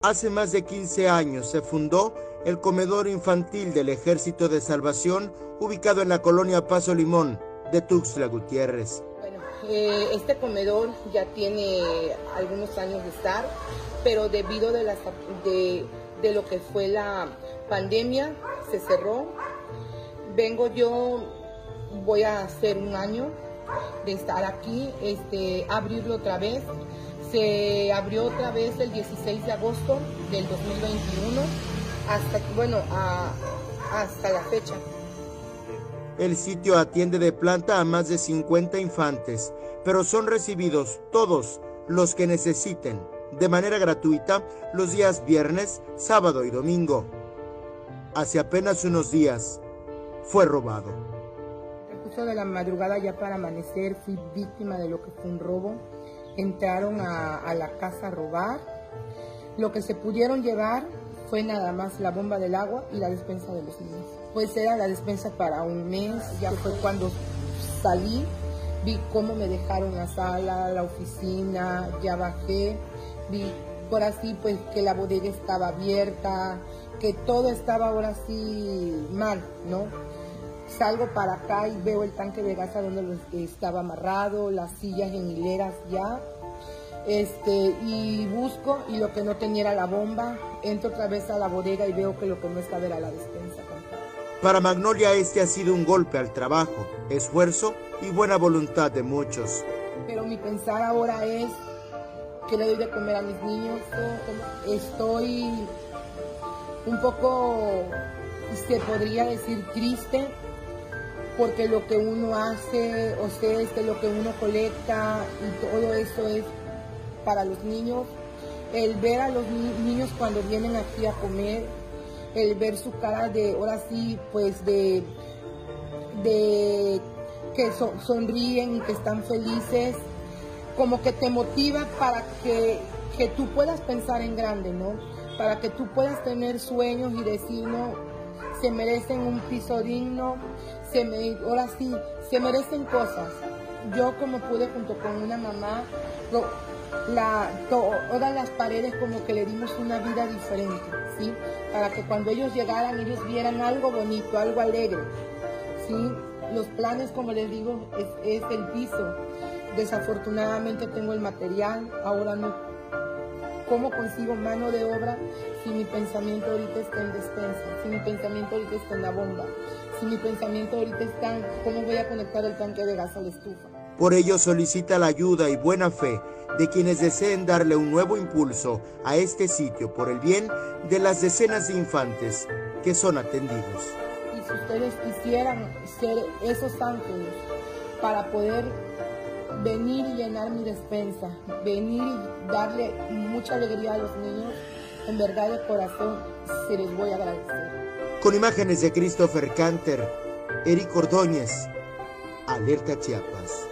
Hace más de 15 años se fundó el comedor infantil del Ejército de Salvación ubicado en la colonia Paso Limón de Tuxtla Gutiérrez. Bueno, eh, este comedor ya tiene algunos años de estar, pero debido de, de, lo que fue la pandemia se cerró. Vengo yo, voy a hacer un año de estar aquí, este, abrirlo otra vez se abrió otra vez el 16 de agosto del 2021 hasta, bueno, hasta la fecha. El sitio atiende de planta a más de 50 infantes, pero son recibidos todos los que necesiten de manera gratuita los días viernes, sábado y domingo. Hace apenas unos días fue robado. El de la madrugada ya para amanecer fui víctima de lo que fue un robo entraron a, la casa a robar. Lo que se pudieron llevar fue nada más la bomba del agua y la despensa de los niños. Pues era la despensa para un mes, ya fue cuando salí, vi cómo me dejaron la sala, la oficina, ya bajé, vi por así pues que la bodega estaba abierta, que todo estaba ahora sí mal, ¿no? Salgo para acá y veo el tanque de gas donde estaba amarrado, las sillas en hileras ya. Este, y busco y lo que no tenía era la bomba. Entro otra vez a la bodega y veo que lo que no estaba era la despensa. Para Magnolia este ha sido un golpe al trabajo, esfuerzo y buena voluntad de muchos. Pero mi pensar ahora es que le doy de comer a mis niños. Estoy un poco, se podría decir, triste porque lo que uno hace, o sea, este, lo que uno colecta y todo eso es para los niños. El ver a los niños cuando vienen aquí a comer, el ver su cara de, ahora sí, pues de, de que sonríen y que están felices, como que te motiva para que, que tú puedas pensar en grande, ¿no? Para que tú puedas tener sueños y decir, no, se merecen un piso digno, se me, ahora sí, se merecen cosas. Yo como pude junto con una mamá, la, todas las paredes como que le dimos una vida diferente, ¿sí? Para que cuando ellos llegaran, ellos vieran algo bonito, algo alegre, ¿sí? Los planes, como les digo, es, es el piso. Desafortunadamente tengo el material, ahora no. ¿Cómo consigo mano de obra si mi pensamiento ahorita está en despensa, si mi pensamiento ahorita está en la bomba, si mi pensamiento ahorita está en cómo voy a conectar el tanque de gas a la estufa. Por ello solicita la ayuda y buena fe de quienes deseen darle un nuevo impulso a este sitio por el bien de las decenas de infantes que son atendidos. Y si ustedes quisieran ser esos ángeles para poder venir y llenar mi despensa, venir y darle mucha alegría a los niños, en verdad de corazón se les voy a agradecer. Con imágenes de Christopher Canter, Eric Ordóñez, Alerta Chiapas.